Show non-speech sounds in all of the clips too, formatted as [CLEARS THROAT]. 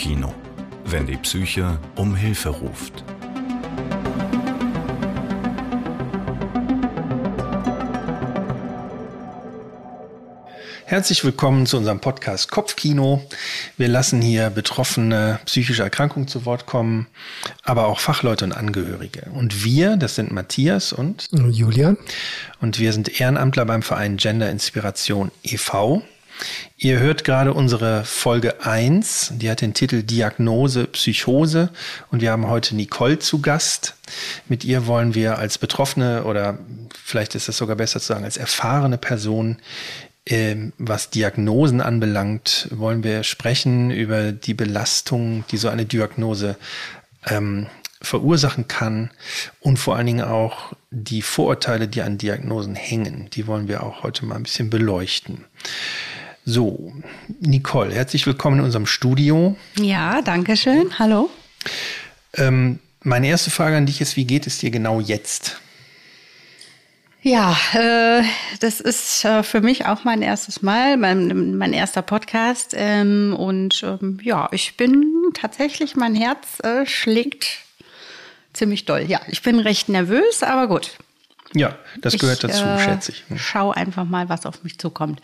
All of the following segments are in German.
Kopfkino, wenn die Psyche um Hilfe ruft. Herzlich willkommen zu unserem Podcast Kopfkino. Wir lassen hier Betroffene psychischer Erkrankungen zu Wort kommen, aber auch Fachleute und Angehörige. Und wir, das sind Matthias und Julian. Und wir sind Ehrenamtler beim Verein Gender Inspiration e.V. Ihr hört gerade unsere Folge 1, die hat den Titel Diagnose Psychose und wir haben heute Nicole zu Gast. Mit ihr wollen wir als Betroffene oder vielleicht ist es sogar besser zu sagen, als erfahrene Person ähm, was Diagnosen anbelangt, wollen wir sprechen über die Belastung, die so eine Diagnose ähm, verursachen kann und vor allen Dingen auch die Vorurteile, die an Diagnosen hängen. Die wollen wir auch heute mal ein bisschen beleuchten. So, Nicole, herzlich willkommen in unserem Studio. Ja, danke schön. Hallo. Ähm, meine erste Frage an dich ist, wie geht es dir genau jetzt? Ja, äh, das ist äh, für mich auch mein erstes Mal, mein, mein erster Podcast. Ähm, und ähm, ja, ich bin tatsächlich, mein Herz äh, schlägt ziemlich doll. Ja, ich bin recht nervös, aber gut. Ja, das gehört ich, dazu, äh, schätze ich. Schau einfach mal, was auf mich zukommt.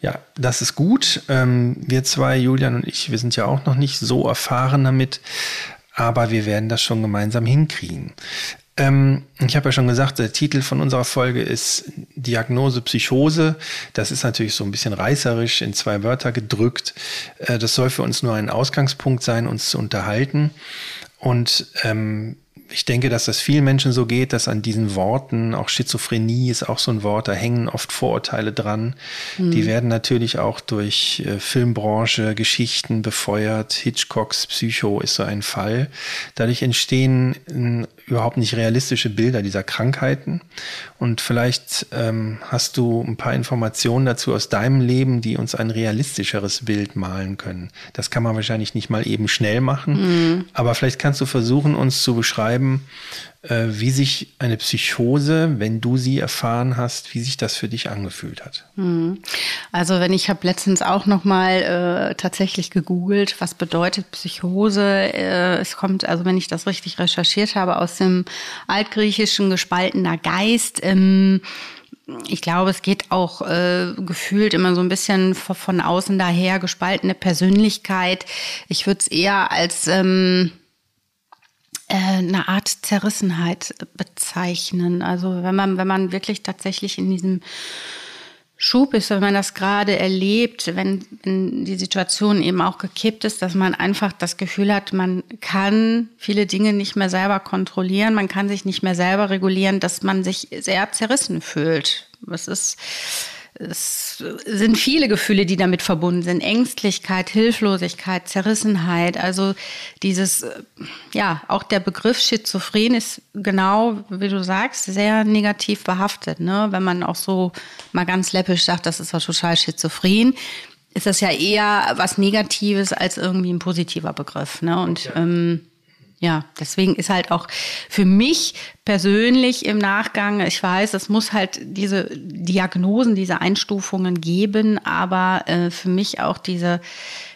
Ja, das ist gut. Ähm, wir zwei, Julian und ich, wir sind ja auch noch nicht so erfahren damit, aber wir werden das schon gemeinsam hinkriegen. Ähm, ich habe ja schon gesagt, der Titel von unserer Folge ist Diagnose Psychose. Das ist natürlich so ein bisschen reißerisch in zwei Wörter gedrückt. Äh, das soll für uns nur ein Ausgangspunkt sein, uns zu unterhalten. Und ähm, ich denke, dass das vielen Menschen so geht, dass an diesen Worten, auch Schizophrenie ist auch so ein Wort, da hängen oft Vorurteile dran. Mhm. Die werden natürlich auch durch äh, Filmbranche, Geschichten befeuert. Hitchcocks Psycho ist so ein Fall. Dadurch entstehen äh, überhaupt nicht realistische Bilder dieser Krankheiten. Und vielleicht ähm, hast du ein paar Informationen dazu aus deinem Leben, die uns ein realistischeres Bild malen können. Das kann man wahrscheinlich nicht mal eben schnell machen, mhm. aber vielleicht kannst du versuchen, uns zu beschreiben, äh, wie sich eine Psychose, wenn du sie erfahren hast, wie sich das für dich angefühlt hat. Mhm. Also wenn ich habe letztens auch noch mal äh, tatsächlich gegoogelt, was bedeutet Psychose. Äh, es kommt, also wenn ich das richtig recherchiert habe, aus dem altgriechischen gespaltener Geist. Ähm, ich glaube, es geht auch äh, gefühlt immer so ein bisschen von außen daher, gespaltene Persönlichkeit. Ich würde es eher als ähm, äh, eine Art Zerrissenheit bezeichnen. Also wenn man, wenn man wirklich tatsächlich in diesem Schub ist, wenn man das gerade erlebt, wenn, wenn die Situation eben auch gekippt ist, dass man einfach das Gefühl hat, man kann viele Dinge nicht mehr selber kontrollieren, man kann sich nicht mehr selber regulieren, dass man sich sehr zerrissen fühlt. Es ist es sind viele Gefühle, die damit verbunden sind. Ängstlichkeit, Hilflosigkeit, Zerrissenheit. Also dieses, ja, auch der Begriff Schizophren ist genau, wie du sagst, sehr negativ behaftet. Ne? Wenn man auch so mal ganz läppisch sagt, das ist ja total schizophren, ist das ja eher was Negatives als irgendwie ein positiver Begriff. Ne? Und ja. ähm, ja, deswegen ist halt auch für mich persönlich im Nachgang, ich weiß, es muss halt diese Diagnosen, diese Einstufungen geben, aber äh, für mich auch diese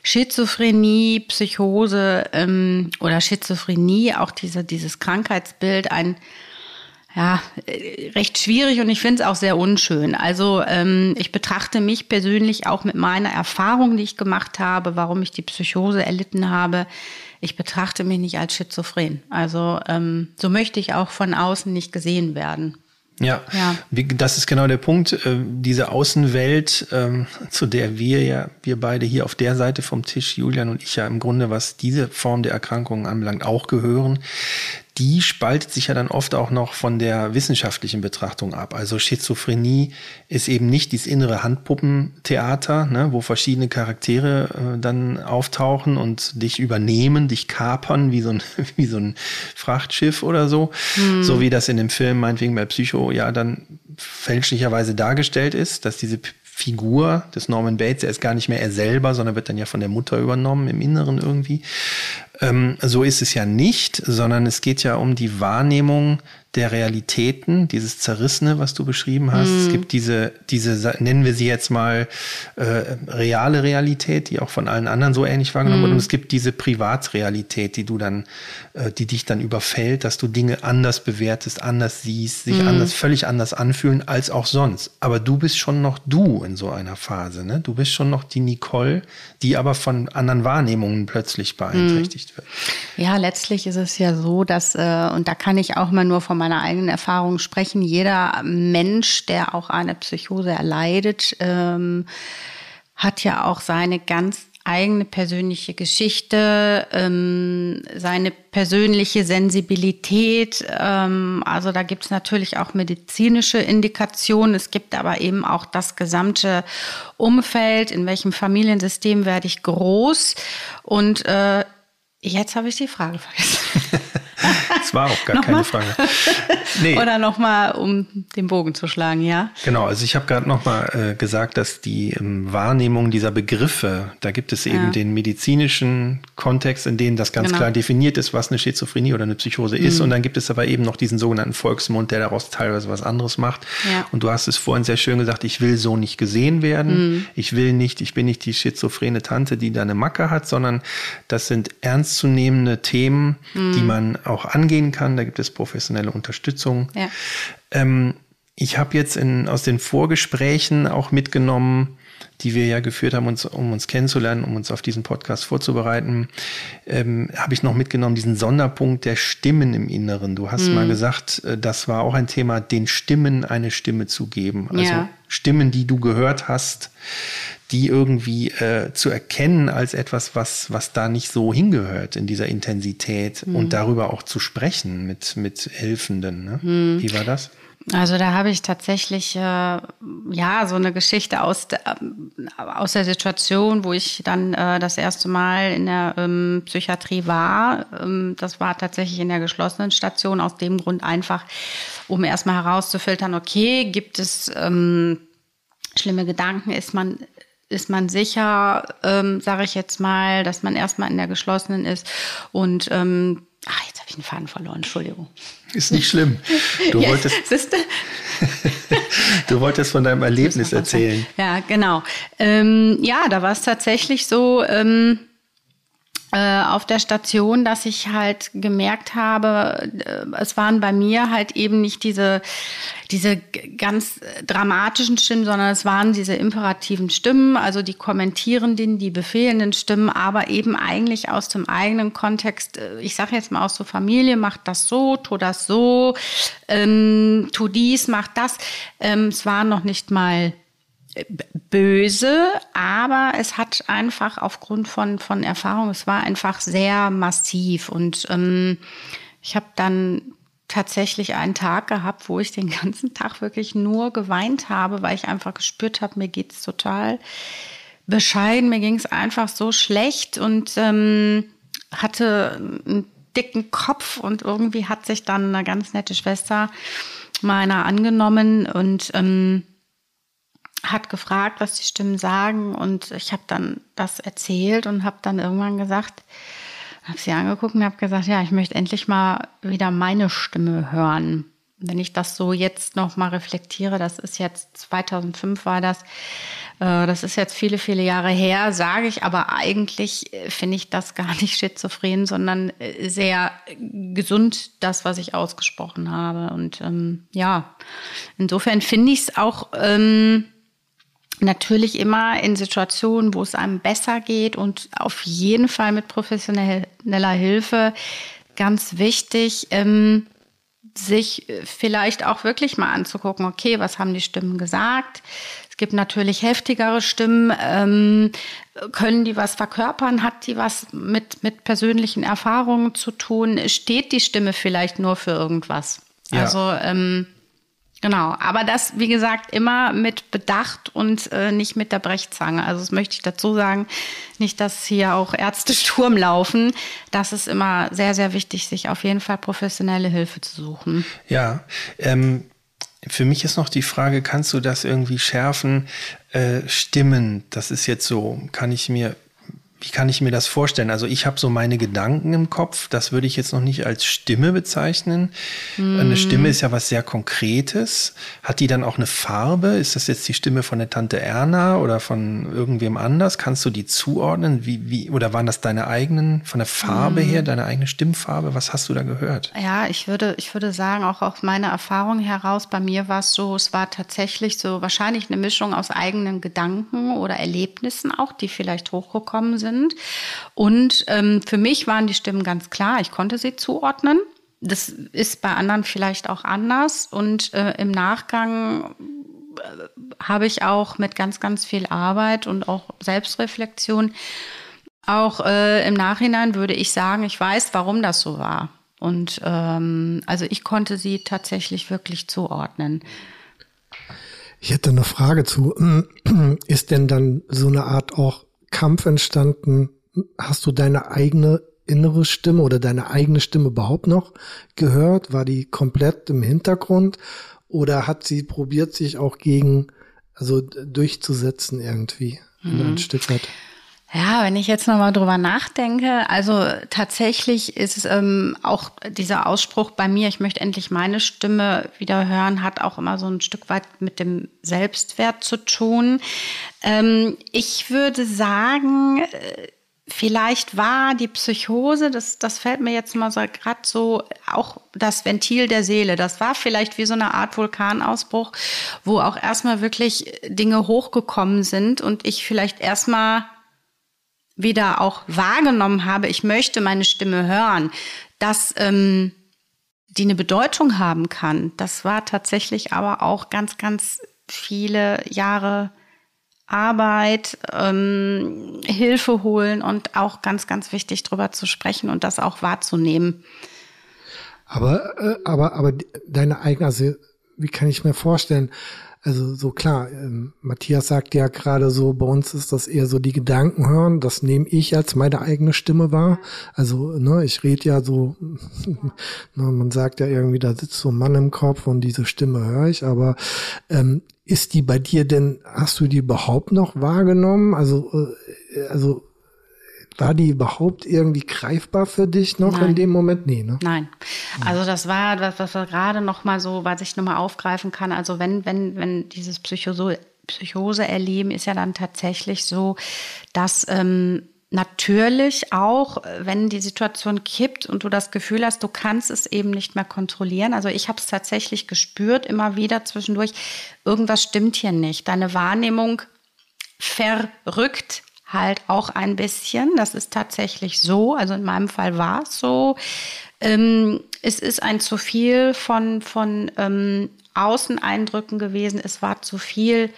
Schizophrenie, Psychose ähm, oder Schizophrenie, auch diese, dieses Krankheitsbild ein ja, äh, recht schwierig und ich finde es auch sehr unschön. Also ähm, ich betrachte mich persönlich auch mit meiner Erfahrung, die ich gemacht habe, warum ich die Psychose erlitten habe, ich betrachte mich nicht als schizophren. Also ähm, so möchte ich auch von außen nicht gesehen werden. Ja, ja. das ist genau der Punkt. Äh, diese Außenwelt, ähm, zu der wir ja, wir beide hier auf der Seite vom Tisch, Julian und ich ja im Grunde, was diese Form der Erkrankungen anbelangt, auch gehören, die spaltet sich ja dann oft auch noch von der wissenschaftlichen Betrachtung ab. Also Schizophrenie ist eben nicht dieses innere Handpuppentheater, ne, wo verschiedene Charaktere äh, dann auftauchen und dich übernehmen, dich kapern wie so ein, [LAUGHS] wie so ein Frachtschiff oder so. Hm. So wie das in dem Film meinetwegen bei Psycho ja dann fälschlicherweise dargestellt ist, dass diese Figur des Norman Bates, er ist gar nicht mehr er selber, sondern wird dann ja von der Mutter übernommen im Inneren irgendwie. Ähm, so ist es ja nicht, sondern es geht ja um die Wahrnehmung der Realitäten, dieses Zerrissene, was du beschrieben hast. Mm. Es gibt diese, diese, nennen wir sie jetzt mal äh, reale Realität, die auch von allen anderen so ähnlich wahrgenommen mm. wird. Und es gibt diese Privatrealität, die du dann, äh, die dich dann überfällt, dass du Dinge anders bewertest, anders siehst, sich mm. anders, völlig anders anfühlen als auch sonst. Aber du bist schon noch du in so einer Phase, ne? Du bist schon noch die Nicole, die aber von anderen Wahrnehmungen plötzlich beeinträchtigt wird. Ja, letztlich ist es ja so, dass, äh, und da kann ich auch mal nur von meiner eigenen Erfahrung sprechen. Jeder Mensch, der auch eine Psychose erleidet, ähm, hat ja auch seine ganz eigene persönliche Geschichte, ähm, seine persönliche Sensibilität. Ähm, also da gibt es natürlich auch medizinische Indikationen. Es gibt aber eben auch das gesamte Umfeld, in welchem Familiensystem werde ich groß. Und äh, jetzt habe ich die Frage vergessen. [LAUGHS] Das war auch gar keine Frage. Nee. [LAUGHS] Oder nochmal, um den Bogen zu schlagen, ja? Genau, also ich habe gerade nochmal äh, gesagt, dass die ähm, Wahrnehmung dieser Begriffe, da gibt es eben ja. den medizinischen Kontext, in dem das ganz genau. klar definiert ist, was eine Schizophrenie oder eine Psychose ist. Mhm. Und dann gibt es aber eben noch diesen sogenannten Volksmund, der daraus teilweise was anderes macht. Ja. Und du hast es vorhin sehr schön gesagt, ich will so nicht gesehen werden. Mhm. Ich will nicht, ich bin nicht die schizophrene Tante, die da eine Macke hat, sondern das sind ernstzunehmende Themen, mhm. die man auch angehen kann. Da gibt es professionelle Unterstützung. Ja. Ähm, ich habe jetzt in, aus den Vorgesprächen auch mitgenommen, die wir ja geführt haben, uns, um uns kennenzulernen, um uns auf diesen Podcast vorzubereiten, ähm, habe ich noch mitgenommen diesen Sonderpunkt der Stimmen im Inneren. Du hast mhm. mal gesagt, äh, das war auch ein Thema, den Stimmen eine Stimme zu geben. Also ja. Stimmen, die du gehört hast, die irgendwie äh, zu erkennen als etwas, was, was da nicht so hingehört in dieser Intensität mhm. und darüber auch zu sprechen mit, mit Hilfenden. Ne? Mhm. Wie war das? Also da habe ich tatsächlich äh, ja so eine Geschichte aus, de, aus der Situation, wo ich dann äh, das erste Mal in der ähm, Psychiatrie war. Ähm, das war tatsächlich in der geschlossenen Station aus dem Grund einfach, um erstmal herauszufiltern, okay, gibt es ähm, schlimme Gedanken, ist man ist man sicher, ähm, sage ich jetzt mal, dass man erstmal in der geschlossenen ist. Und ähm, ach, jetzt habe ich einen Faden verloren, Entschuldigung. Ist nicht schlimm. Du [LAUGHS] yes, wolltest. [LAUGHS] du wolltest von deinem Erlebnis erzählen. Ja, genau. Ähm, ja, da war es tatsächlich so. Ähm, äh, auf der Station, dass ich halt gemerkt habe, äh, es waren bei mir halt eben nicht diese, diese ganz dramatischen Stimmen, sondern es waren diese imperativen Stimmen, also die kommentierenden, die befehlenden Stimmen, aber eben eigentlich aus dem eigenen Kontext. Äh, ich sage jetzt mal aus der Familie, macht das so, tu das so, ähm, tu dies, mach das. Ähm, es war noch nicht mal böse, aber es hat einfach aufgrund von, von Erfahrung, es war einfach sehr massiv. Und ähm, ich habe dann tatsächlich einen Tag gehabt, wo ich den [LAUGHS] ganzen Tag wirklich nur geweint habe, weil ich einfach gespürt habe, mir geht's total bescheiden, mir ging es einfach so schlecht und ähm, hatte einen dicken Kopf und irgendwie hat sich dann eine ganz nette Schwester meiner angenommen und ähm, hat gefragt, was die Stimmen sagen und ich habe dann das erzählt und habe dann irgendwann gesagt, habe sie angeguckt und habe gesagt, ja, ich möchte endlich mal wieder meine Stimme hören. Wenn ich das so jetzt noch mal reflektiere, das ist jetzt 2005 war das, äh, das ist jetzt viele, viele Jahre her, sage ich, aber eigentlich äh, finde ich das gar nicht schizophren, sondern äh, sehr gesund, das, was ich ausgesprochen habe. Und ähm, ja, insofern finde ich es auch ähm, Natürlich immer in Situationen, wo es einem besser geht und auf jeden Fall mit professioneller Hilfe. Ganz wichtig, ähm, sich vielleicht auch wirklich mal anzugucken, okay, was haben die Stimmen gesagt? Es gibt natürlich heftigere Stimmen. Ähm, können die was verkörpern? Hat die was mit, mit persönlichen Erfahrungen zu tun? Steht die Stimme vielleicht nur für irgendwas? Ja. Also ähm, Genau, aber das, wie gesagt, immer mit Bedacht und äh, nicht mit der Brechzange. Also das möchte ich dazu sagen, nicht, dass hier auch Ärzte [LAUGHS] Sturm laufen. Das ist immer sehr, sehr wichtig, sich auf jeden Fall professionelle Hilfe zu suchen. Ja, ähm, für mich ist noch die Frage, kannst du das irgendwie schärfen? Äh, Stimmen, das ist jetzt so, kann ich mir wie kann ich mir das vorstellen? Also ich habe so meine Gedanken im Kopf, das würde ich jetzt noch nicht als Stimme bezeichnen. Mm. Eine Stimme ist ja was sehr Konkretes. Hat die dann auch eine Farbe? Ist das jetzt die Stimme von der Tante Erna oder von irgendwem anders? Kannst du die zuordnen? Wie, wie, oder waren das deine eigenen, von der Farbe mm. her, deine eigene Stimmfarbe? Was hast du da gehört? Ja, ich würde, ich würde sagen, auch aus meiner Erfahrung heraus, bei mir war es so, es war tatsächlich so wahrscheinlich eine Mischung aus eigenen Gedanken oder Erlebnissen auch, die vielleicht hochgekommen sind sind. Und ähm, für mich waren die Stimmen ganz klar, ich konnte sie zuordnen. Das ist bei anderen vielleicht auch anders. Und äh, im Nachgang äh, habe ich auch mit ganz, ganz viel Arbeit und auch Selbstreflexion, auch äh, im Nachhinein würde ich sagen, ich weiß, warum das so war. Und ähm, also ich konnte sie tatsächlich wirklich zuordnen. Ich hätte eine Frage zu. [CLEARS THROAT] Ist denn dann so eine Art auch Kampf entstanden? Hast du deine eigene innere Stimme oder deine eigene Stimme überhaupt noch gehört? War die komplett im Hintergrund oder hat sie probiert, sich auch gegen, also durchzusetzen irgendwie mhm. ein Stück weit? Ja, wenn ich jetzt nochmal drüber nachdenke, also tatsächlich ist ähm, auch dieser Ausspruch bei mir, ich möchte endlich meine Stimme wieder hören, hat auch immer so ein Stück weit mit dem Selbstwert zu tun. Ähm, ich würde sagen, äh, Vielleicht war die Psychose, das, das fällt mir jetzt mal so gerade so, auch das Ventil der Seele. Das war vielleicht wie so eine Art Vulkanausbruch, wo auch erstmal wirklich Dinge hochgekommen sind und ich vielleicht erstmal wieder auch wahrgenommen habe, ich möchte meine Stimme hören, dass ähm, die eine Bedeutung haben kann. Das war tatsächlich aber auch ganz, ganz viele Jahre Arbeit, ähm, Hilfe holen und auch ganz, ganz wichtig drüber zu sprechen und das auch wahrzunehmen. Aber, äh, aber, aber deine eigene, also wie kann ich mir vorstellen, also so klar, ähm, Matthias sagt ja gerade so, bei uns ist das eher so die Gedanken hören, das nehme ich als meine eigene Stimme wahr. Also, ne, ich rede ja so, [LAUGHS] ne, man sagt ja irgendwie, da sitzt so ein Mann im Kopf und diese Stimme höre ich, aber ähm, ist die bei dir denn, hast du die überhaupt noch wahrgenommen? Also, äh, also war die überhaupt irgendwie greifbar für dich noch Nein. in dem Moment? Nee, ne? Nein. Also das war was wir gerade noch mal so, was ich noch mal aufgreifen kann. Also wenn, wenn, wenn dieses Psychose, Psychose erleben, ist ja dann tatsächlich so, dass ähm, natürlich auch, wenn die Situation kippt und du das Gefühl hast, du kannst es eben nicht mehr kontrollieren. Also ich habe es tatsächlich gespürt, immer wieder zwischendurch, irgendwas stimmt hier nicht. Deine Wahrnehmung verrückt halt auch ein bisschen. Das ist tatsächlich so. Also in meinem Fall war es so. Ähm, es ist ein zu viel von, von ähm, Außeneindrücken gewesen. Es war zu viel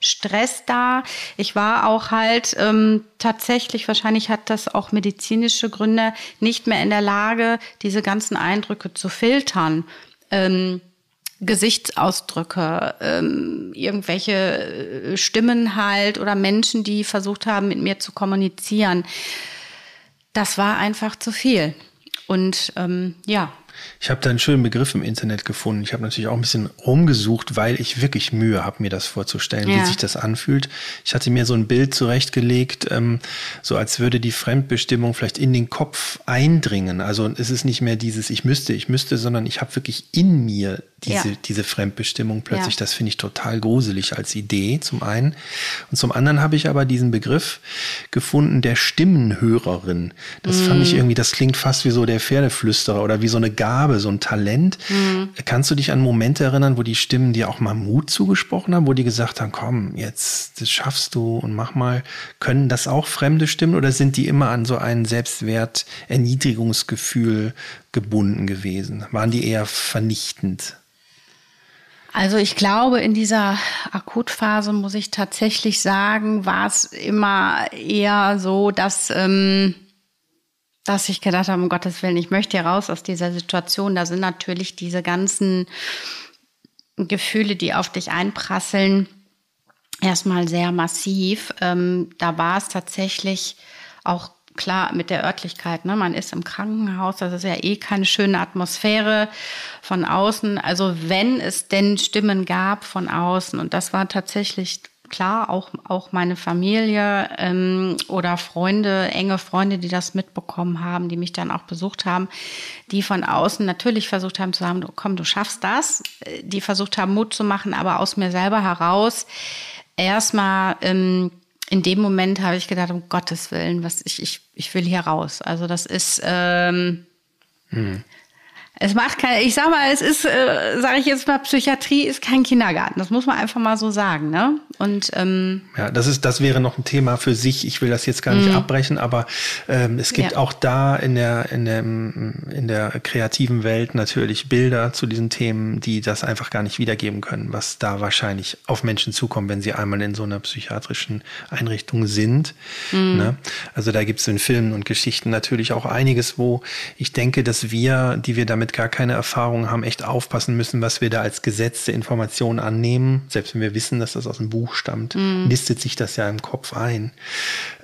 Stress da. Ich war auch halt ähm, tatsächlich, wahrscheinlich hat das auch medizinische Gründe, nicht mehr in der Lage, diese ganzen Eindrücke zu filtern. Ähm, Gesichtsausdrücke, ähm, irgendwelche äh, Stimmen halt oder Menschen, die versucht haben, mit mir zu kommunizieren. Das war einfach zu viel. Und ähm, ja, ich habe da einen schönen Begriff im Internet gefunden. Ich habe natürlich auch ein bisschen rumgesucht, weil ich wirklich Mühe habe, mir das vorzustellen, ja. wie sich das anfühlt. Ich hatte mir so ein Bild zurechtgelegt, ähm, so als würde die Fremdbestimmung vielleicht in den Kopf eindringen. Also es ist nicht mehr dieses Ich müsste, ich müsste, sondern ich habe wirklich in mir diese, ja. diese Fremdbestimmung plötzlich. Ja. Das finde ich total gruselig als Idee, zum einen. Und zum anderen habe ich aber diesen Begriff gefunden der Stimmenhörerin. Das mm. fand ich mhm. irgendwie, das klingt fast wie so der Pferdeflüsterer oder wie so eine Gabe, so ein Talent. Mm. Kannst du dich an Momente erinnern, wo die Stimmen dir auch mal Mut zugesprochen haben, wo die gesagt haben, komm, jetzt, das schaffst du und mach mal. Können das auch fremde Stimmen oder sind die immer an so ein Selbstwert, Erniedrigungsgefühl gebunden gewesen? Waren die eher vernichtend? Also ich glaube, in dieser Akutphase muss ich tatsächlich sagen, war es immer eher so, dass, ähm, dass ich gedacht habe, um Gottes Willen, ich möchte hier raus aus dieser Situation. Da sind natürlich diese ganzen Gefühle, die auf dich einprasseln, erstmal sehr massiv. Ähm, da war es tatsächlich auch klar mit der Örtlichkeit, ne? man ist im Krankenhaus, das ist ja eh keine schöne Atmosphäre von außen. Also wenn es denn Stimmen gab von außen, und das war tatsächlich klar, auch, auch meine Familie ähm, oder Freunde, enge Freunde, die das mitbekommen haben, die mich dann auch besucht haben, die von außen natürlich versucht haben zu sagen, komm, du schaffst das, die versucht haben, Mut zu machen, aber aus mir selber heraus erstmal ähm, in dem Moment habe ich gedacht, um Gottes Willen, was ich, ich, ich will hier raus. Also das ist ähm, hm. Es macht kein, ich sag mal, es ist, äh, sage ich jetzt mal, Psychiatrie ist kein Kindergarten. Das muss man einfach mal so sagen, ne? Und ähm, ja, das ist, das wäre noch ein Thema für sich. Ich will das jetzt gar nicht mhm. abbrechen, aber ähm, es gibt ja. auch da in der in der in der kreativen Welt natürlich Bilder zu diesen Themen, die das einfach gar nicht wiedergeben können, was da wahrscheinlich auf Menschen zukommt, wenn sie einmal in so einer psychiatrischen Einrichtung sind. Mhm. Ne? Also da gibt es in Filmen und Geschichten natürlich auch einiges, wo ich denke, dass wir, die wir damit damit gar keine Erfahrung haben, echt aufpassen müssen, was wir da als gesetzte Information annehmen. Selbst wenn wir wissen, dass das aus dem Buch stammt, mm. nistet sich das ja im Kopf ein.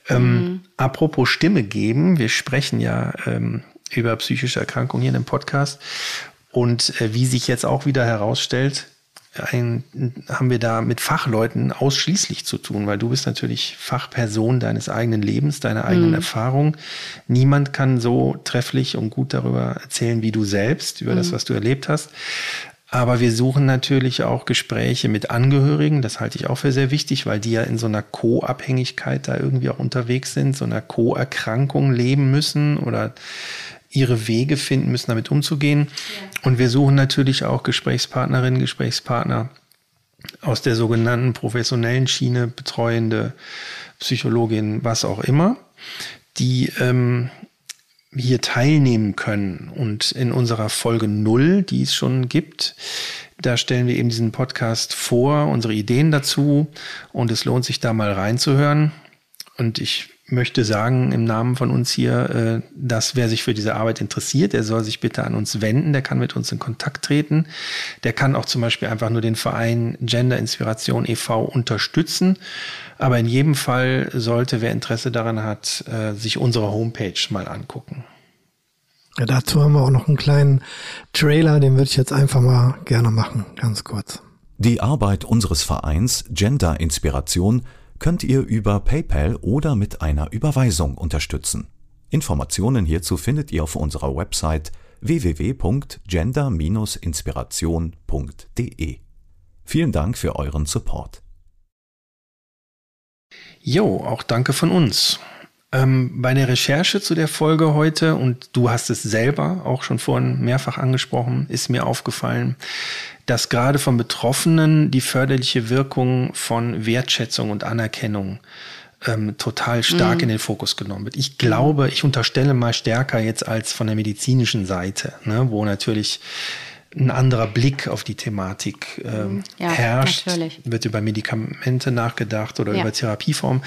Ähm, mm. Apropos Stimme geben, wir sprechen ja ähm, über psychische Erkrankungen hier in dem Podcast. Und äh, wie sich jetzt auch wieder herausstellt, ein, haben wir da mit Fachleuten ausschließlich zu tun, weil du bist natürlich Fachperson deines eigenen Lebens, deiner eigenen mhm. Erfahrung. Niemand kann so trefflich und gut darüber erzählen wie du selbst, über mhm. das, was du erlebt hast. Aber wir suchen natürlich auch Gespräche mit Angehörigen. Das halte ich auch für sehr wichtig, weil die ja in so einer Co-Abhängigkeit da irgendwie auch unterwegs sind, so einer Co-Erkrankung leben müssen oder ihre Wege finden müssen, damit umzugehen. Ja. Und wir suchen natürlich auch Gesprächspartnerinnen, Gesprächspartner aus der sogenannten professionellen Schiene, betreuende Psychologin, was auch immer, die ähm, hier teilnehmen können. Und in unserer Folge null, die es schon gibt, da stellen wir eben diesen Podcast vor, unsere Ideen dazu. Und es lohnt sich da mal reinzuhören. Und ich möchte sagen im Namen von uns hier, äh, dass wer sich für diese Arbeit interessiert, der soll sich bitte an uns wenden, der kann mit uns in Kontakt treten. Der kann auch zum Beispiel einfach nur den Verein Gender Inspiration e.V. unterstützen. Aber in jedem Fall sollte, wer Interesse daran hat, äh, sich unsere Homepage mal angucken. Ja, dazu haben wir auch noch einen kleinen Trailer, den würde ich jetzt einfach mal gerne machen, ganz kurz. Die Arbeit unseres Vereins Gender Inspiration könnt ihr über PayPal oder mit einer Überweisung unterstützen. Informationen hierzu findet ihr auf unserer Website www.gender-inspiration.de. Vielen Dank für euren Support. Jo, auch danke von uns. Ähm, bei der Recherche zu der Folge heute, und du hast es selber auch schon vorhin mehrfach angesprochen, ist mir aufgefallen, dass gerade von Betroffenen die förderliche Wirkung von Wertschätzung und Anerkennung ähm, total stark mm. in den Fokus genommen wird. Ich glaube, ich unterstelle mal stärker jetzt als von der medizinischen Seite, ne, wo natürlich ein anderer Blick auf die Thematik ähm, ja, herrscht. Natürlich. Wird über Medikamente nachgedacht oder ja. über Therapieformen.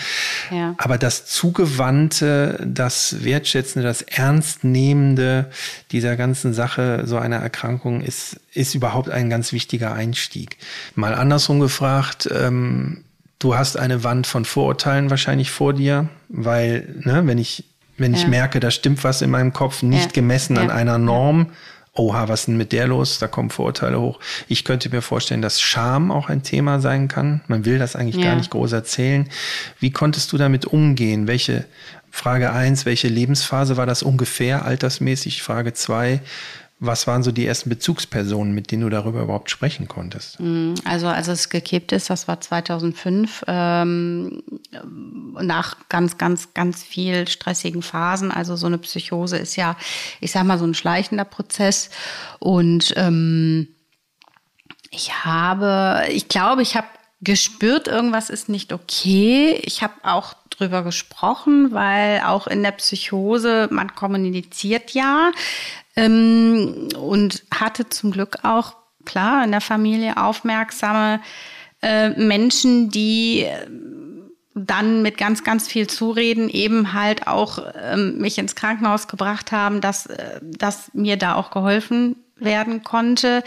Ja. Aber das Zugewandte, das Wertschätzende, das Ernstnehmende dieser ganzen Sache, so einer Erkrankung, ist, ist überhaupt ein ganz wichtiger Einstieg. Mal andersrum gefragt, ähm, du hast eine Wand von Vorurteilen wahrscheinlich vor dir, weil, ne, wenn ich wenn ich merke, da stimmt was in meinem Kopf, nicht gemessen an einer Norm, oha, was ist denn mit der los? Da kommen Vorurteile hoch. Ich könnte mir vorstellen, dass Scham auch ein Thema sein kann. Man will das eigentlich ja. gar nicht groß erzählen. Wie konntest du damit umgehen? Welche, Frage eins, welche Lebensphase war das ungefähr altersmäßig? Frage zwei, was waren so die ersten Bezugspersonen, mit denen du darüber überhaupt sprechen konntest? Mm, also als es gekippt ist, das war 2005, ähm, nach ganz, ganz, ganz viel stressigen Phasen. Also so eine Psychose ist ja, ich sag mal, so ein schleichender Prozess. Und ähm, ich habe, ich glaube, ich habe gespürt, irgendwas ist nicht okay. Ich habe auch drüber gesprochen, weil auch in der Psychose, man kommuniziert ja ähm, und hatte zum Glück auch, klar, in der Familie aufmerksame äh, Menschen, die äh, dann mit ganz, ganz viel Zureden eben halt auch ähm, mich ins Krankenhaus gebracht haben, dass, äh, dass mir da auch geholfen werden konnte.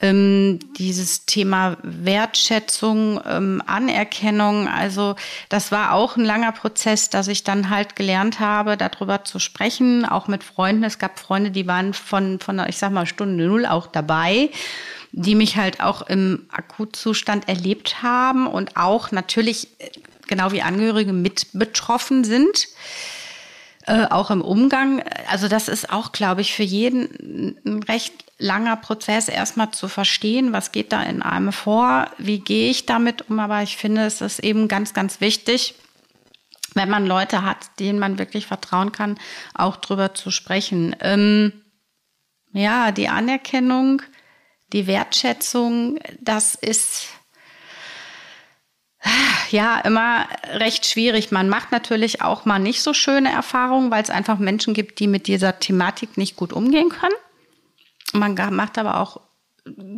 Ähm, dieses Thema Wertschätzung, ähm, Anerkennung, also das war auch ein langer Prozess, dass ich dann halt gelernt habe, darüber zu sprechen, auch mit Freunden. Es gab Freunde, die waren von, von ich sag mal, Stunde Null auch dabei. die mich halt auch im Akutzustand erlebt haben und auch natürlich, äh, genau wie Angehörige, mit betroffen sind. Äh, auch im Umgang. Also das ist auch, glaube ich, für jeden ein recht langer Prozess, erstmal zu verstehen, was geht da in einem vor, wie gehe ich damit um. Aber ich finde, es ist eben ganz, ganz wichtig, wenn man Leute hat, denen man wirklich vertrauen kann, auch drüber zu sprechen. Ähm, ja, die Anerkennung, die Wertschätzung, das ist ja immer recht schwierig. Man macht natürlich auch mal nicht so schöne Erfahrungen, weil es einfach Menschen gibt, die mit dieser Thematik nicht gut umgehen können. Man macht aber auch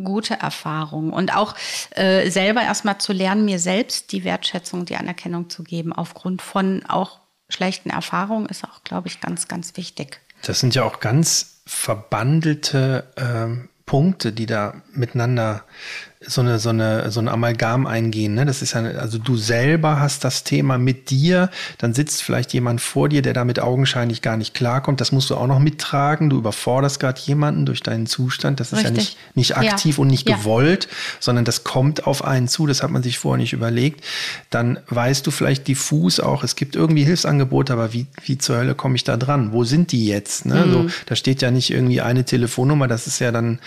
gute Erfahrungen und auch äh, selber erstmal zu lernen, mir selbst die Wertschätzung, die Anerkennung zu geben, aufgrund von auch schlechten Erfahrungen, ist auch, glaube ich, ganz, ganz wichtig. Das sind ja auch ganz verbandelte äh, Punkte, die da miteinander so eine, so eine, so ein Amalgam eingehen. Ne? Das ist ja, also du selber hast das Thema mit dir, dann sitzt vielleicht jemand vor dir, der damit augenscheinlich gar nicht klarkommt. Das musst du auch noch mittragen. Du überforderst gerade jemanden durch deinen Zustand. Das ist Richtig. ja nicht, nicht aktiv ja. und nicht ja. gewollt, sondern das kommt auf einen zu. Das hat man sich vorher nicht überlegt. Dann weißt du vielleicht diffus auch, es gibt irgendwie Hilfsangebote, aber wie, wie zur Hölle komme ich da dran? Wo sind die jetzt? Ne? Mhm. So, da steht ja nicht irgendwie eine Telefonnummer. Das ist ja dann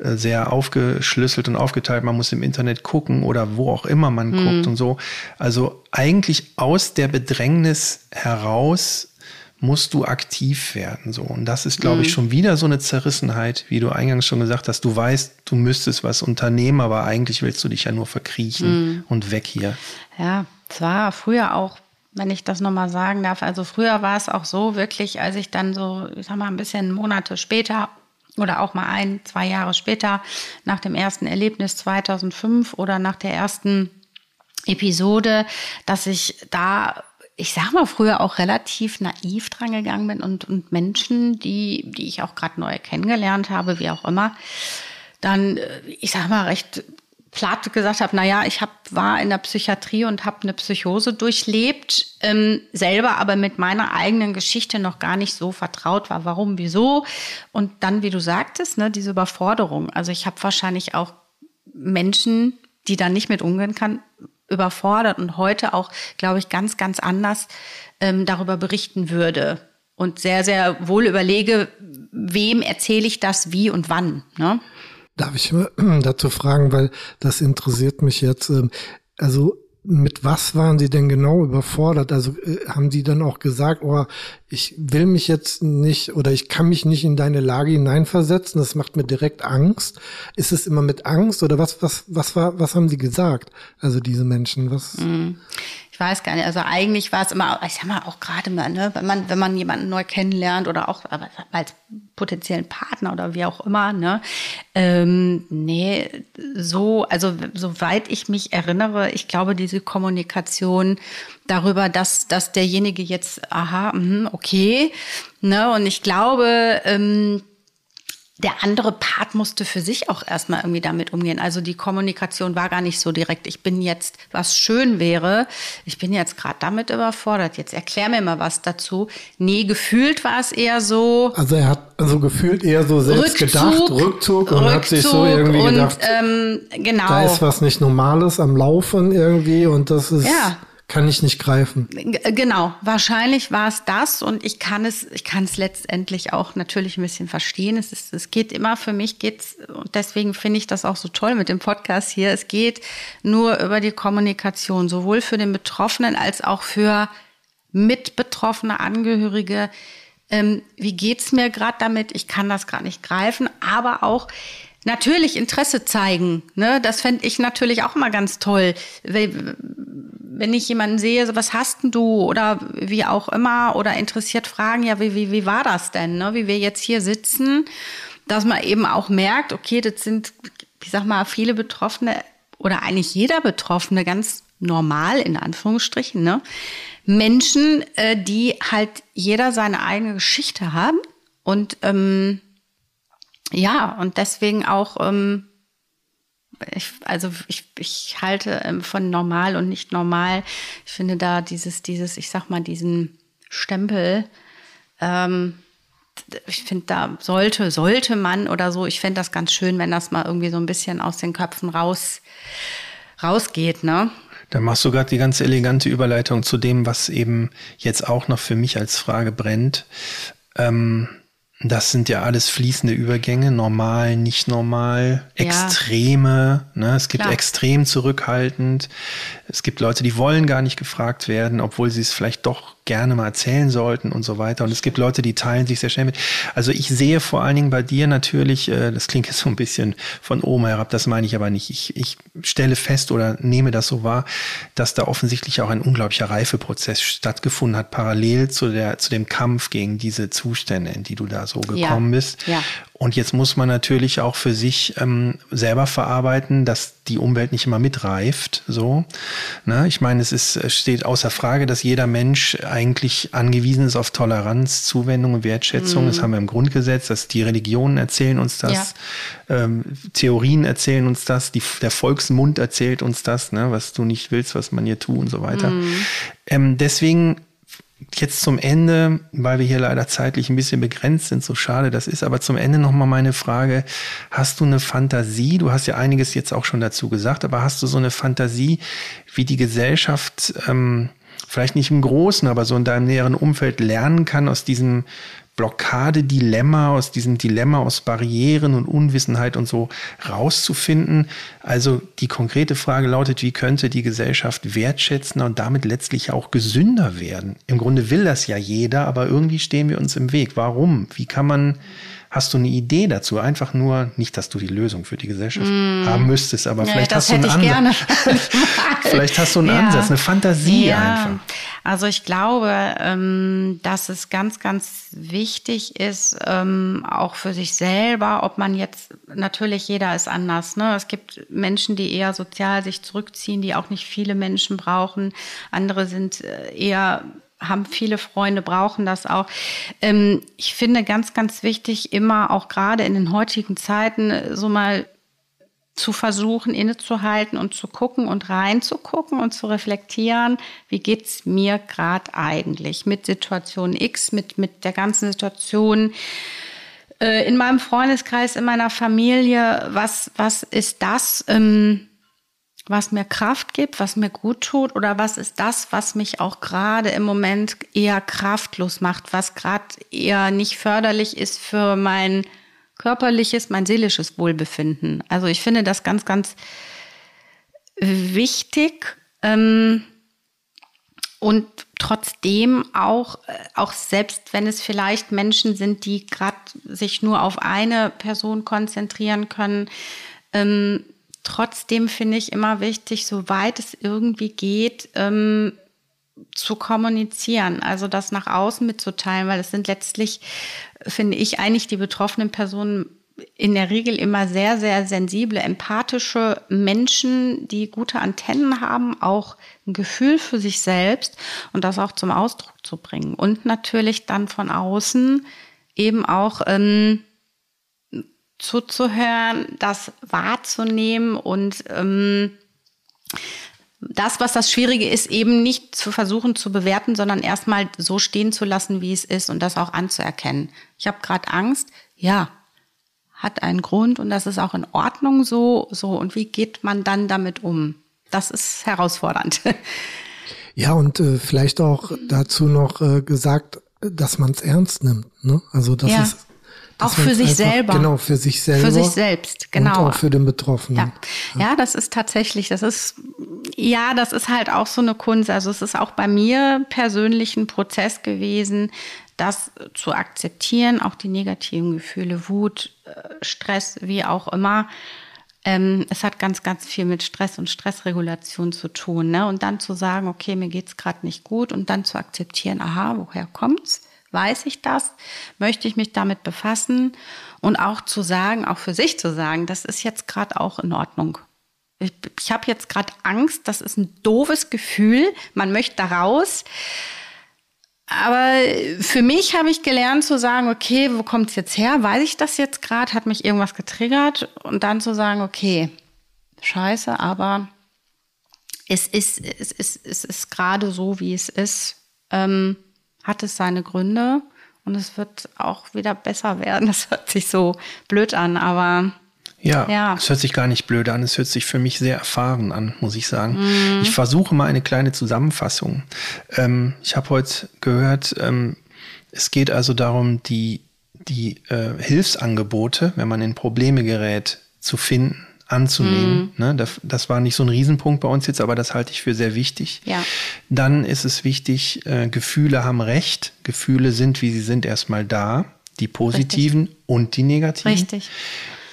äh, sehr aufgeschlüsselt und aufgeteilt. Man muss im Internet gucken oder wo auch immer man mhm. guckt und so. Also eigentlich aus der Bedrängnis heraus musst du aktiv werden. So. Und das ist, glaube ich, mhm. schon wieder so eine Zerrissenheit, wie du eingangs schon gesagt hast. Du weißt, du müsstest was unternehmen, aber eigentlich willst du dich ja nur verkriechen mhm. und weg hier. Ja, es war früher auch, wenn ich das nochmal sagen darf, also früher war es auch so wirklich, als ich dann so, ich sag mal, ein bisschen Monate später oder auch mal ein, zwei Jahre später nach dem ersten Erlebnis 2005 oder nach der ersten Episode, dass ich da, ich sag mal, früher auch relativ naiv dran gegangen bin und, und Menschen, die, die ich auch gerade neu kennengelernt habe, wie auch immer, dann, äh, ich sag mal, recht platt gesagt habe, naja, ich hab, war in der Psychiatrie und habe eine Psychose durchlebt, ähm, selber aber mit meiner eigenen Geschichte noch gar nicht so vertraut war. Warum, wieso? Und dann, wie du sagtest, ne, diese Überforderung. Also ich habe wahrscheinlich auch Menschen, die da nicht mit umgehen kann, überfordert und heute auch, glaube ich, ganz, ganz anders ähm, darüber berichten würde. Und sehr, sehr wohl überlege, wem erzähle ich das, wie und wann. Ne? Darf ich [CLEARS THROAT] dazu fragen, weil das interessiert mich jetzt. Ähm, also mit was waren Sie denn genau überfordert? Also äh, haben Sie dann auch gesagt, oh, ich will mich jetzt nicht oder ich kann mich nicht in deine Lage hineinversetzen, das macht mir direkt Angst. Ist es immer mit Angst oder was, was, was war, was haben Sie gesagt? Also diese Menschen, was? Ich weiß gar nicht, also eigentlich war es immer, ich sag mal auch gerade mal, ne, wenn man, wenn man jemanden neu kennenlernt oder auch als potenziellen Partner oder wie auch immer, ne, ähm, nee, so, also soweit ich mich erinnere, ich glaube, diese Kommunikation darüber, dass, dass derjenige jetzt, aha, mh, okay, ne, und ich glaube, ähm, der andere Part musste für sich auch erstmal irgendwie damit umgehen. Also die Kommunikation war gar nicht so direkt. Ich bin jetzt, was schön wäre, ich bin jetzt gerade damit überfordert. Jetzt erklär mir mal was dazu. Nee, gefühlt war es eher so. Also er hat also gefühlt eher so selbst Rückzug, gedacht, Rückzug und Rückzug hat sich so irgendwie und, gedacht, ähm, genau. da ist was nicht Normales am Laufen irgendwie und das ist. Ja kann ich nicht greifen. Genau, wahrscheinlich war es das und ich kann es, ich kann es letztendlich auch natürlich ein bisschen verstehen. Es ist, es geht immer für mich geht's und deswegen finde ich das auch so toll mit dem Podcast hier. Es geht nur über die Kommunikation, sowohl für den Betroffenen als auch für mitbetroffene Angehörige. Ähm, wie geht's mir gerade damit? Ich kann das gerade nicht greifen, aber auch Natürlich Interesse zeigen, ne? Das fände ich natürlich auch immer ganz toll. Wenn ich jemanden sehe, so, was hast denn du oder wie auch immer oder interessiert fragen, ja, wie, wie, wie war das denn, ne? Wie wir jetzt hier sitzen, dass man eben auch merkt, okay, das sind, ich sag mal, viele Betroffene oder eigentlich jeder Betroffene ganz normal in Anführungsstrichen, ne? Menschen, äh, die halt jeder seine eigene Geschichte haben und ähm, ja, und deswegen auch, ähm, ich, also ich, ich halte ähm, von normal und nicht normal. Ich finde da dieses, dieses, ich sag mal, diesen Stempel, ähm, ich finde, da sollte, sollte man oder so, ich fände das ganz schön, wenn das mal irgendwie so ein bisschen aus den Köpfen raus, rausgeht, ne? Da machst du gerade die ganz elegante Überleitung zu dem, was eben jetzt auch noch für mich als Frage brennt. Ähm, das sind ja alles fließende Übergänge, normal, nicht normal, ja. Extreme. Ne? Es gibt Klar. extrem zurückhaltend. Es gibt Leute, die wollen gar nicht gefragt werden, obwohl sie es vielleicht doch gerne mal erzählen sollten und so weiter. Und es gibt Leute, die teilen sich sehr schnell mit. Also ich sehe vor allen Dingen bei dir natürlich, äh, das klingt jetzt so ein bisschen von oben herab, das meine ich aber nicht. Ich, ich stelle fest oder nehme das so wahr, dass da offensichtlich auch ein unglaublicher Reifeprozess stattgefunden hat, parallel zu, der, zu dem Kampf gegen diese Zustände, in die du da so gekommen ja. bist. Ja. Und jetzt muss man natürlich auch für sich ähm, selber verarbeiten, dass die Umwelt nicht immer mitreift. So, ne? Ich meine, es ist steht außer Frage, dass jeder Mensch eigentlich angewiesen ist auf Toleranz, Zuwendung und Wertschätzung. Mm. Das haben wir im Grundgesetz. Dass die Religionen erzählen uns das, ja. ähm, Theorien erzählen uns das, die, der Volksmund erzählt uns das, ne? was du nicht willst, was man hier tut und so weiter. Mm. Ähm, deswegen jetzt zum Ende, weil wir hier leider zeitlich ein bisschen begrenzt sind, so schade das ist, aber zum Ende nochmal meine Frage, hast du eine Fantasie, du hast ja einiges jetzt auch schon dazu gesagt, aber hast du so eine Fantasie, wie die Gesellschaft ähm, vielleicht nicht im Großen, aber so in deinem näheren Umfeld lernen kann aus diesem Blockade-Dilemma, aus diesem Dilemma aus Barrieren und Unwissenheit und so rauszufinden. Also die konkrete Frage lautet, wie könnte die Gesellschaft wertschätzender und damit letztlich auch gesünder werden? Im Grunde will das ja jeder, aber irgendwie stehen wir uns im Weg. Warum? Wie kann man Hast du eine Idee dazu? Einfach nur, nicht, dass du die Lösung für die Gesellschaft mm. haben müsstest, aber ja, vielleicht, hast du einen Ansatz. [LAUGHS] [LAUGHS] vielleicht hast du einen. Ansatz, eine Fantasie ja. einfach. Also ich glaube, ähm, dass es ganz, ganz wichtig ist, ähm, auch für sich selber, ob man jetzt, natürlich jeder ist anders. Ne? Es gibt Menschen, die eher sozial sich zurückziehen, die auch nicht viele Menschen brauchen. Andere sind äh, eher haben viele Freunde, brauchen das auch. Ähm, ich finde ganz, ganz wichtig, immer auch gerade in den heutigen Zeiten äh, so mal zu versuchen, innezuhalten und zu gucken und reinzugucken und zu reflektieren, wie geht's mir gerade eigentlich mit Situation X, mit, mit der ganzen Situation äh, in meinem Freundeskreis, in meiner Familie, was, was ist das? Ähm, was mir Kraft gibt, was mir gut tut oder was ist das, was mich auch gerade im Moment eher kraftlos macht, was gerade eher nicht förderlich ist für mein körperliches, mein seelisches Wohlbefinden. Also ich finde das ganz, ganz wichtig ähm, und trotzdem auch, äh, auch selbst wenn es vielleicht Menschen sind, die gerade sich nur auf eine Person konzentrieren können, ähm, trotzdem finde ich immer wichtig, soweit es irgendwie geht, ähm, zu kommunizieren, also das nach außen mitzuteilen, weil es sind letztlich, finde ich, eigentlich die betroffenen Personen in der Regel immer sehr, sehr sensible, empathische Menschen, die gute Antennen haben, auch ein Gefühl für sich selbst und das auch zum Ausdruck zu bringen. Und natürlich dann von außen eben auch ähm, zuzuhören, das wahrzunehmen und ähm, das, was das Schwierige ist, eben nicht zu versuchen zu bewerten, sondern erstmal so stehen zu lassen, wie es ist und das auch anzuerkennen. Ich habe gerade Angst, ja, hat einen Grund und das ist auch in Ordnung so, so und wie geht man dann damit um? Das ist herausfordernd. [LAUGHS] Ja, und äh, vielleicht auch dazu noch äh, gesagt, dass man es ernst nimmt. Ne? Also das ja. ist auch für sich selber. Genau, für sich selber. Für sich selbst, genau. Und auch für den Betroffenen. Ja. ja, das ist tatsächlich, das ist, ja, das ist halt auch so eine Kunst. Also es ist auch bei mir persönlich ein Prozess gewesen, das zu akzeptieren, auch die negativen Gefühle, Wut, äh, Stress, wie auch immer. Ähm, es hat ganz, ganz viel mit Stress und Stressregulation zu tun. Ne? Und dann zu sagen, okay, mir geht's gerade nicht gut und dann zu akzeptieren, aha, woher kommt's? Weiß ich das? Möchte ich mich damit befassen? Und auch zu sagen, auch für sich zu sagen, das ist jetzt gerade auch in Ordnung. Ich, ich habe jetzt gerade Angst, das ist ein doofes Gefühl, man möchte da raus. Aber für mich habe ich gelernt zu sagen, okay, wo kommt es jetzt her? Weiß ich das jetzt gerade? Hat mich irgendwas getriggert? Und dann zu sagen, okay, scheiße, aber es ist, es ist, es ist gerade so, wie es ist. Ähm, hat es seine Gründe und es wird auch wieder besser werden. [LAUGHS] Das hört sich so blöd an, aber ja, ja, es hört sich gar nicht blöd an. Es hört sich für mich sehr erfahren an, muss ich sagen. Mhm. Ich versuche mal eine kleine Zusammenfassung. Ähm, ich habe heute gehört, ähm, es geht also darum, die, die äh, Hilfsangebote, wenn man in Probleme gerät, zu finden, anzunehmen. Mhm. Ne? Das, das, war nicht so ein Riesenpunkt bei uns jetzt, aber das halte ich für sehr wichtig. Ja. Dann ist es wichtig, äh, Gefühle haben Recht. Gefühle sind, wie sie sind, erstmal da. Die positiven Richtig. und die negativen. Richtig.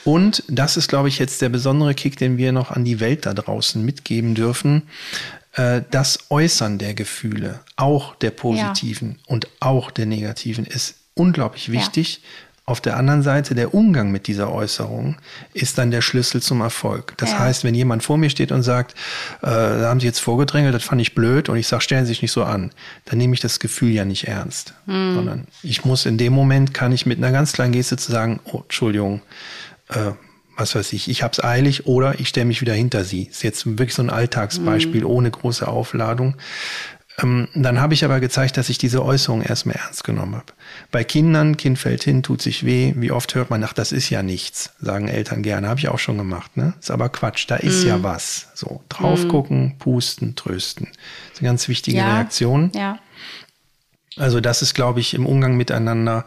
Und das ist, glaube ich, jetzt der besondere Kick, den wir noch an die Welt da draußen mitgeben dürfen. Äh, das Äußern der Gefühle, auch der positiven ja. und auch der negativen, ist unglaublich wichtig. Ja. Auf der anderen Seite, der Umgang mit dieser Äußerung ist dann der Schlüssel zum Erfolg. Das ja. heißt, wenn jemand vor mir steht und sagt, äh, da haben Sie jetzt vorgedrängelt, das fand ich blöd, und ich sage, stellen Sie sich nicht so an, dann nehme ich das Gefühl ja nicht ernst. Mhm. Sondern ich muss in dem Moment, kann ich mit einer ganz kleinen Geste zu sagen, oh, Entschuldigung, äh, was weiß ich, ich habe es eilig oder ich stelle mich wieder hinter sie. Ist jetzt wirklich so ein Alltagsbeispiel mhm. ohne große Aufladung. Ähm, dann habe ich aber gezeigt, dass ich diese Äußerung erstmal ernst genommen habe. Bei Kindern, Kind fällt hin, tut sich weh. Wie oft hört man, ach, das ist ja nichts, sagen Eltern gerne. Habe ich auch schon gemacht. Ne? Ist aber Quatsch, da ist Mhm. ja was. So, drauf gucken, pusten, trösten. Das ist eine ganz wichtige Ja. Reaktion. Ja. Also das ist, glaube ich, im Umgang miteinander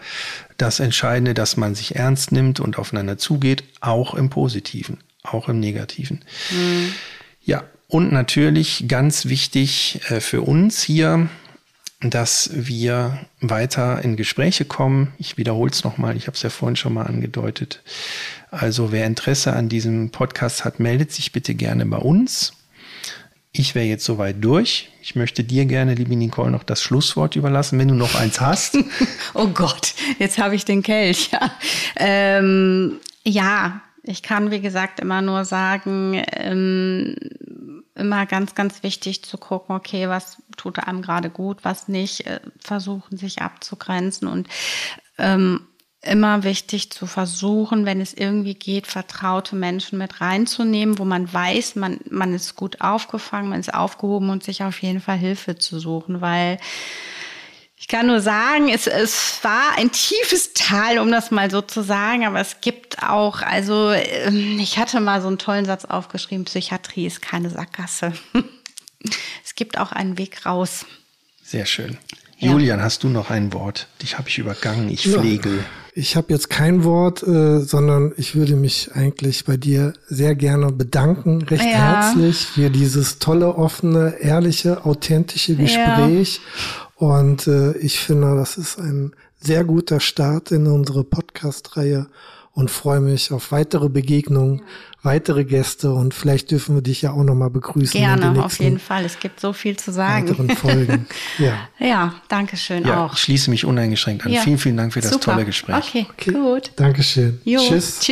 das Entscheidende, dass man sich ernst nimmt und aufeinander zugeht, auch im Positiven, auch im Negativen. Ja, und natürlich ganz wichtig äh, für uns hier, dass wir weiter in Gespräche kommen. Ich wiederhole es nochmal, ich habe es ja vorhin schon mal angedeutet. Also wer Interesse an diesem Podcast hat, meldet sich bitte gerne bei uns. Ich wäre jetzt soweit durch. Ich möchte dir gerne, liebe Nicole, noch das Schlusswort überlassen, wenn du noch eins hast. [LAUGHS] Oh Gott, jetzt habe ich den Kelch. Ja. [LAUGHS] Ähm, ja, ich kann, wie gesagt, immer nur sagen, ähm, immer ganz, ganz wichtig zu gucken, okay, was tut einem gerade gut, was nicht, äh, versuchen sich abzugrenzen und ähm, immer wichtig zu versuchen, wenn es irgendwie geht, vertraute Menschen mit reinzunehmen, wo man weiß, man, man ist gut aufgefangen, man ist aufgehoben und sich auf jeden Fall Hilfe zu suchen, weil ich kann nur sagen, es, es war ein tiefes Tal, um das mal so zu sagen, aber es gibt auch, also ähm, ich hatte mal so einen tollen Satz aufgeschrieben, Psychiatrie ist keine Sackgasse. [LAUGHS] Es gibt auch einen Weg raus. Sehr schön. Ja. Julian, hast du noch ein Wort? Dich habe ich übergangen. Ich Ja. pflege. Ich habe jetzt kein Wort, äh, sondern ich würde mich eigentlich bei dir sehr gerne bedanken, recht Ja. herzlich für dieses tolle, offene, ehrliche, authentische Ja. Und äh, ich finde, das ist ein sehr guter Start in unsere Podcast-Reihe und freue mich auf weitere Begegnungen, weitere Gäste und vielleicht dürfen wir dich ja auch nochmal begrüßen Gerne, auf jeden Fall. Es gibt so viel zu sagen. weiteren Folgen. [LAUGHS] ja. Ja, danke schön Ja, auch. ich schließe mich uneingeschränkt an. Ja. Vielen, vielen Dank für das Super. tolle Gespräch. Okay, Okay. gut. Dankeschön. Jo, Tschüss. tschüss.